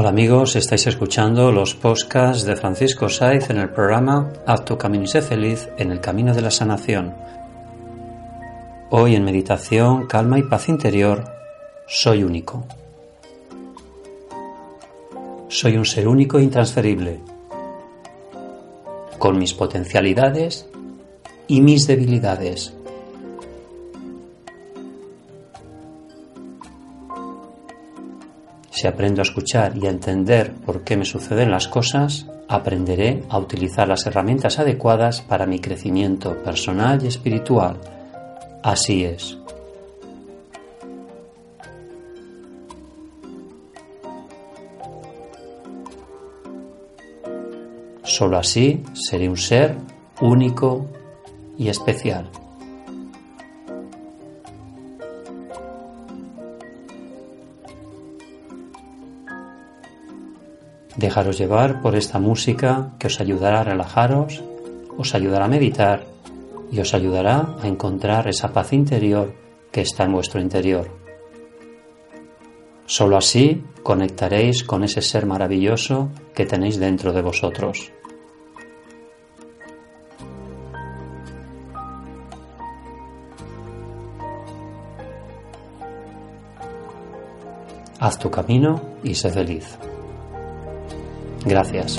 Hola amigos, estáis escuchando los podcasts de Francisco Saiz en el programa Haz tu camino y sé feliz en el camino de la sanación. Hoy en meditación, calma y paz interior, soy único. Soy un ser único e intransferible, con mis potencialidades y mis debilidades. Si aprendo a escuchar y a entender por qué me suceden las cosas, aprenderé a utilizar las herramientas adecuadas para mi crecimiento personal y espiritual. Así es. Solo así seré un ser único y especial. Dejaros llevar por esta música que os ayudará a relajaros, os ayudará a meditar y os ayudará a encontrar esa paz interior que está en vuestro interior. Solo así conectaréis con ese ser maravilloso que tenéis dentro de vosotros. Haz tu camino y sé feliz. Gracias.